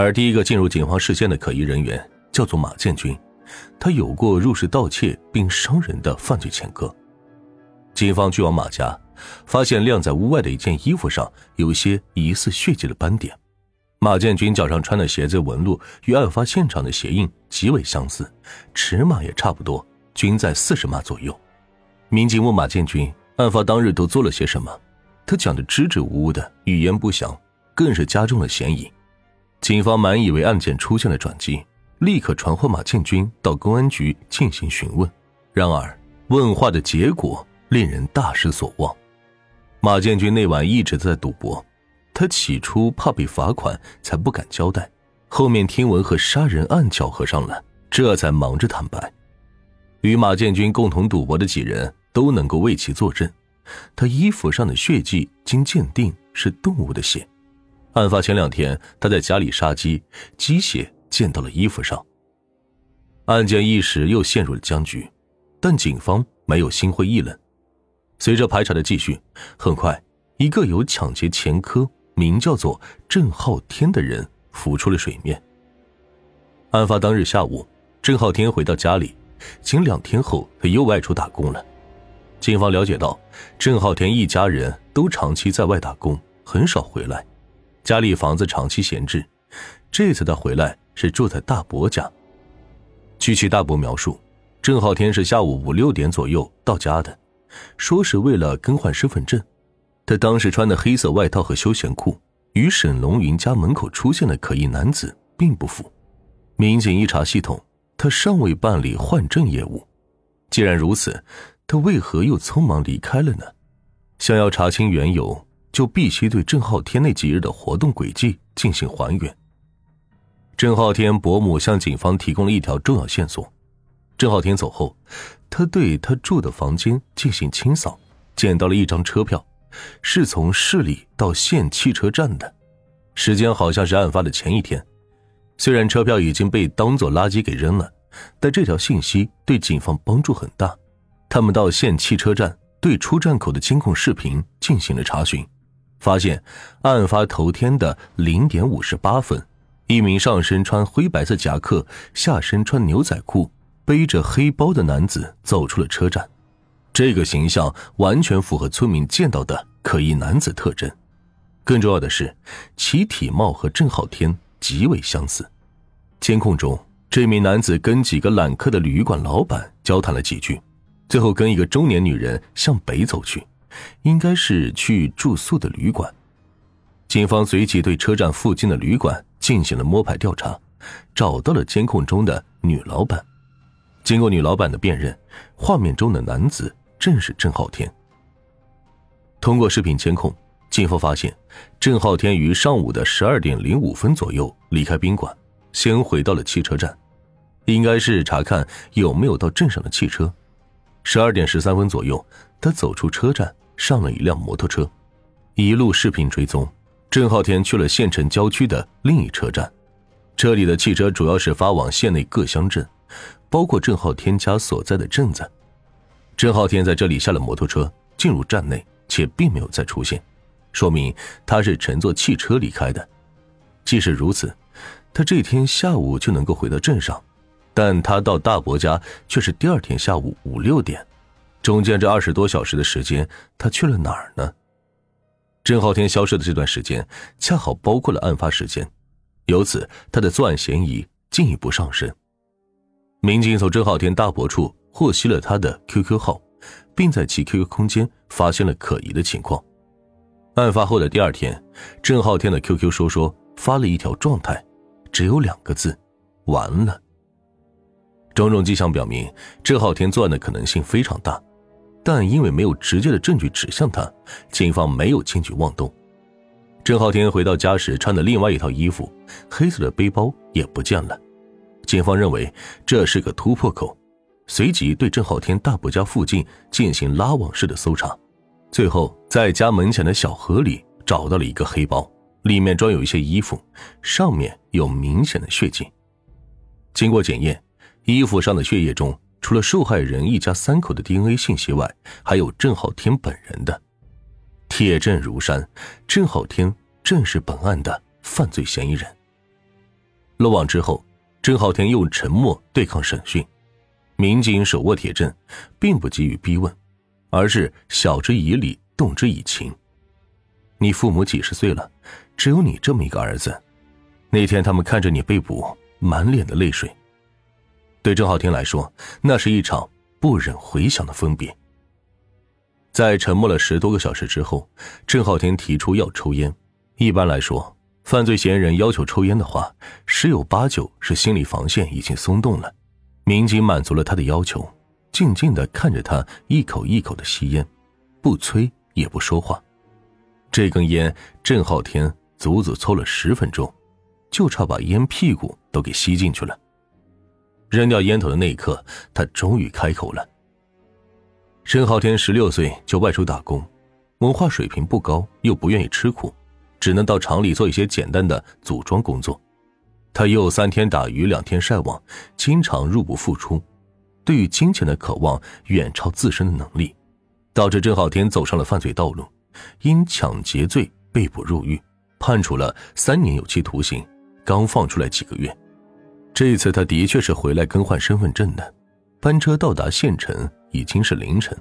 而第一个进入警方视线的可疑人员叫做马建军，他有过入室盗窃并伤人的犯罪前科。警方去往马家，发现晾在屋外的一件衣服上有些疑似血迹的斑点。马建军脚上穿的鞋子纹路与案发现场的鞋印极为相似，尺码也差不多，均在四十码左右。民警问马建军，案发当日都做了些什么？他讲的支支吾吾的，语言不详，更是加重了嫌疑。警方满以为案件出现了转机，立刻传唤马建军到公安局进行询问。然而，问话的结果令人大失所望。马建军那晚一直在赌博，他起初怕被罚款，才不敢交代。后面听闻和杀人案搅合上了，这才忙着坦白。与马建军共同赌博的几人都能够为其作证。他衣服上的血迹经鉴定是动物的血。案发前两天，他在家里杀鸡，鸡血溅到了衣服上。案件一时又陷入了僵局，但警方没有心灰意冷。随着排查的继续，很快一个有抢劫前科、名叫做郑浩天的人浮出了水面。案发当日下午，郑浩天回到家里，仅两天后他又外出打工了。警方了解到，郑浩天一家人都长期在外打工，很少回来，家里房子长期闲置。这次他回来是住在大伯家。据其大伯描述，郑浩天是下午五六点左右到家的，说是为了更换身份证。他当时穿的黑色外套和休闲裤，与沈龙云家门口出现的可疑男子并不符。民警一查系统，他尚未办理换证业务。既然如此，他为何又匆忙离开了呢？想要查清缘由，就必须对郑浩天那几日的活动轨迹进行还原。郑浩天伯母向警方提供了一条重要线索：郑浩天走后，他对他住的房间进行清扫，捡到了一张车票，是从市里到县汽车站的，时间好像是案发的前一天。虽然车票已经被当做垃圾给扔了，但这条信息对警方帮助很大。他们到县汽车站对出站口的监控视频进行了查询，发现案发头天的零点五十八分，一名上身穿灰白色夹克、下身穿牛仔裤、背着黑包的男子走出了车站。这个形象完全符合村民见到的可疑男子特征。更重要的是，其体貌和郑浩天极为相似。监控中，这名男子跟几个揽客的旅馆老板交谈了几句。最后跟一个中年女人向北走去，应该是去住宿的旅馆。警方随即对车站附近的旅馆进行了摸排调查，找到了监控中的女老板。经过女老板的辨认，画面中的男子正是郑浩天。通过视频监控，警方发现郑浩天于上午的十二点零五分左右离开宾馆，先回到了汽车站，应该是查看有没有到镇上的汽车。十二点十三分左右，他走出车站，上了一辆摩托车，一路视频追踪。郑浩天去了县城郊区的另一车站，这里的汽车主要是发往县内各乡镇，包括郑浩天家所在的镇子。郑浩天在这里下了摩托车，进入站内，且并没有再出现，说明他是乘坐汽车离开的。即使如此，他这天下午就能够回到镇上。但他到大伯家却是第二天下午五六点，中间这二十多小时的时间，他去了哪儿呢？郑浩天消失的这段时间恰好包括了案发时间，由此他的作案嫌疑进一步上升。民警从郑浩天大伯处获悉了他的 QQ 号，并在其 QQ 空间发现了可疑的情况。案发后的第二天，郑浩天的 QQ 说说发了一条状态，只有两个字：完了。种种迹象表明，郑浩天作案的可能性非常大，但因为没有直接的证据指向他，警方没有轻举妄动。郑浩天回到家时穿的另外一套衣服，黑色的背包也不见了。警方认为这是个突破口，随即对郑浩天大伯家附近进行拉网式的搜查，最后在家门前的小河里找到了一个黑包，里面装有一些衣服，上面有明显的血迹。经过检验。衣服上的血液中，除了受害人一家三口的 DNA 信息外，还有郑浩天本人的。铁证如山，郑浩天正是本案的犯罪嫌疑人。落网之后，郑浩天用沉默对抗审讯，民警手握铁证，并不急于逼问，而是晓之以理，动之以情。你父母几十岁了，只有你这么一个儿子。那天他们看着你被捕，满脸的泪水。对郑浩天来说，那是一场不忍回想的分别。在沉默了十多个小时之后，郑浩天提出要抽烟。一般来说，犯罪嫌疑人要求抽烟的话，十有八九是心理防线已经松动了。民警满足了他的要求，静静的看着他一口一口的吸烟，不催也不说话。这根烟，郑浩天足足抽了十分钟，就差把烟屁股都给吸进去了。扔掉烟头的那一刻，他终于开口了。郑浩天十六岁就外出打工，文化水平不高，又不愿意吃苦。只能到厂里做一些简单的组装工作，他又三天打鱼两天晒网，经常入不敷出，对于金钱的渴望远超自身的能力，导致郑浩天走上了犯罪道路，因抢劫罪被捕入狱，判处了三年有期徒刑，刚放出来几个月。这一次他的确是回来更换身份证的，班车到达县城已经是凌晨，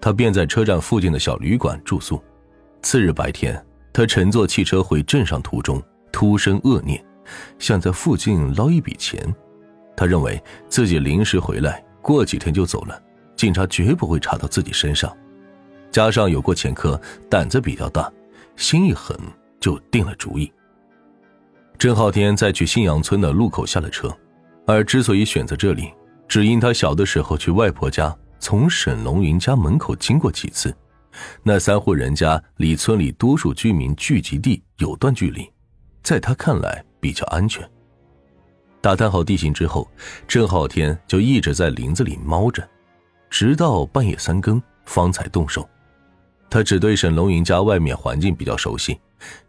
他便在车站附近的小旅馆住宿。次日白天。他乘坐汽车回镇上途中，突生恶念，想在附近捞一笔钱。他认为自己临时回来，过几天就走了，警察绝不会查到自己身上。加上有过前科，胆子比较大，心一狠就定了主意。郑浩天在去新阳村的路口下了车，而之所以选择这里，只因他小的时候去外婆家，从沈龙云家门口经过几次。那三户人家离村里多数居民聚集地有段距离，在他看来比较安全。打探好地形之后，郑浩天就一直在林子里猫着，直到半夜三更方才动手。他只对沈龙云家外面环境比较熟悉，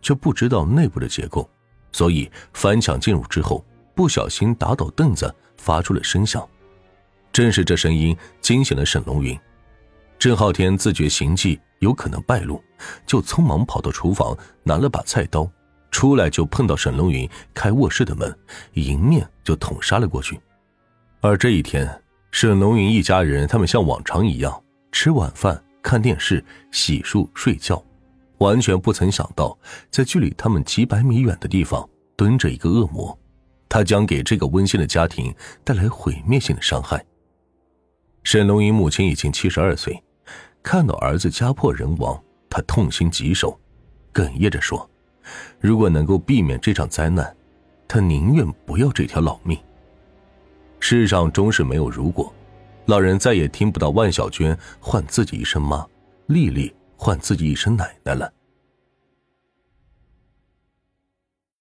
却不知道内部的结构，所以翻墙进入之后，不小心打倒凳子，发出了声响。正是这声音惊醒了沈龙云。郑浩天自觉行迹有可能败露，就匆忙跑到厨房拿了把菜刀，出来就碰到沈龙云开卧室的门，迎面就捅杀了过去。而这一天，沈龙云一家人他们像往常一样吃晚饭、看电视、洗漱、睡觉，完全不曾想到，在距离他们几百米远的地方蹲着一个恶魔，他将给这个温馨的家庭带来毁灭性的伤害。沈龙云母亲已经七十二岁。看到儿子家破人亡，他痛心疾首，哽咽着说：“如果能够避免这场灾难，他宁愿不要这条老命。”世上终是没有如果，老人再也听不到万小娟唤自己一声妈，丽丽唤自己一声奶奶了。